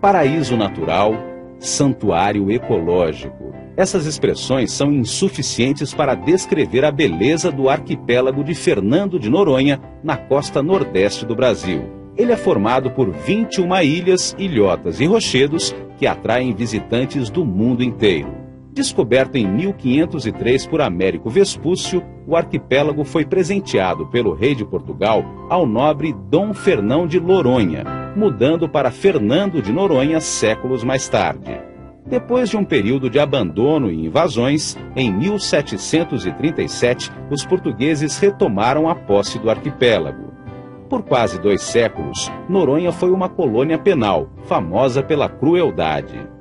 Paraíso natural, santuário ecológico. Essas expressões são insuficientes para descrever a beleza do arquipélago de Fernando de Noronha, na costa nordeste do Brasil. Ele é formado por 21 ilhas, ilhotas e rochedos que atraem visitantes do mundo inteiro. Descoberto em 1503 por Américo Vespúcio, o arquipélago foi presenteado pelo rei de Portugal ao nobre Dom Fernão de Noronha, mudando para Fernando de Noronha séculos mais tarde. Depois de um período de abandono e invasões, em 1737 os portugueses retomaram a posse do arquipélago. Por quase dois séculos, Noronha foi uma colônia penal, famosa pela crueldade.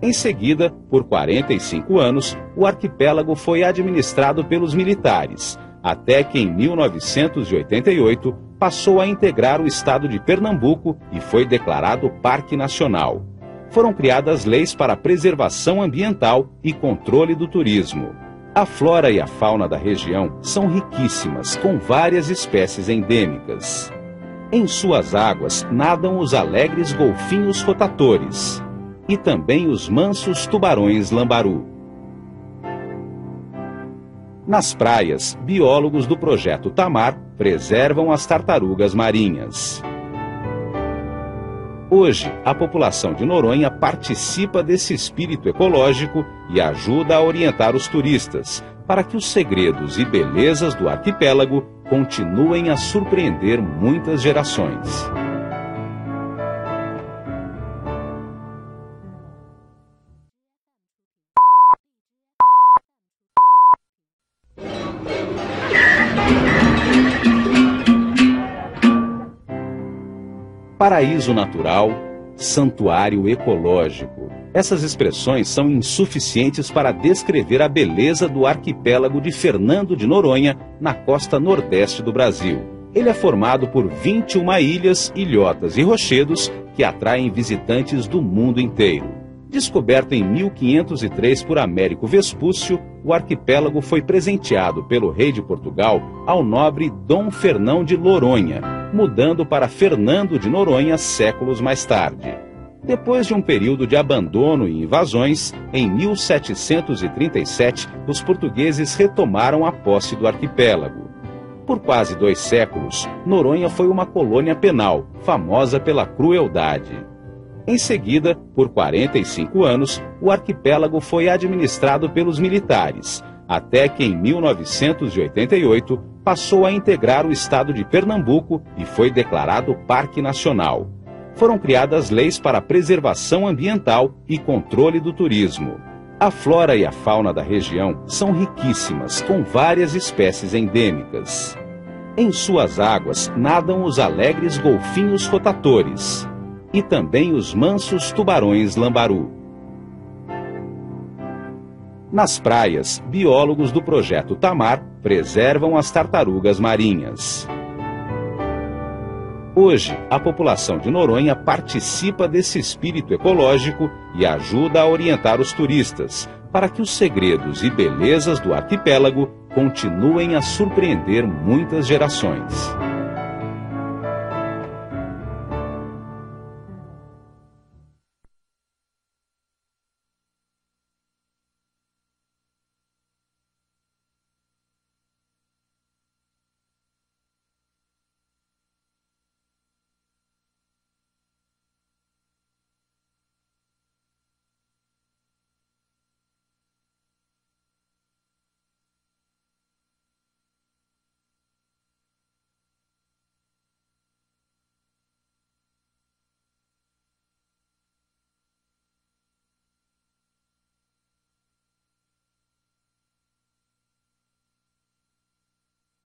Em seguida, por 45 anos, o arquipélago foi administrado pelos militares, até que em 1988 passou a integrar o estado de Pernambuco e foi declarado Parque Nacional. Foram criadas leis para preservação ambiental e controle do turismo. A flora e a fauna da região são riquíssimas, com várias espécies endêmicas. Em suas águas nadam os alegres golfinhos rotatores, e também os mansos tubarões lambaru. Nas praias, biólogos do projeto Tamar preservam as tartarugas marinhas. Hoje, a população de Noronha participa desse espírito ecológico e ajuda a orientar os turistas para que os segredos e belezas do arquipélago continuem a surpreender muitas gerações. Paraíso natural, santuário ecológico. Essas expressões são insuficientes para descrever a beleza do arquipélago de Fernando de Noronha, na costa nordeste do Brasil. Ele é formado por 21 ilhas, ilhotas e rochedos que atraem visitantes do mundo inteiro. Descoberto em 1503 por Américo Vespúcio, o arquipélago foi presenteado pelo rei de Portugal ao nobre Dom Fernão de Noronha, mudando para Fernando de Noronha séculos mais tarde. Depois de um período de abandono e invasões, em 1737 os portugueses retomaram a posse do arquipélago. Por quase dois séculos, Noronha foi uma colônia penal, famosa pela crueldade. Em seguida, por 45 anos, o arquipélago foi administrado pelos militares, até que em 1988 passou a integrar o estado de Pernambuco e foi declarado Parque Nacional. Foram criadas leis para preservação ambiental e controle do turismo. A flora e a fauna da região são riquíssimas, com várias espécies endêmicas. Em suas águas nadam os alegres golfinhos rotatores, e também os mansos tubarões lambaru. Nas praias, biólogos do projeto Tamar preservam as tartarugas marinhas. Hoje, a população de Noronha participa desse espírito ecológico e ajuda a orientar os turistas para que os segredos e belezas do arquipélago continuem a surpreender muitas gerações.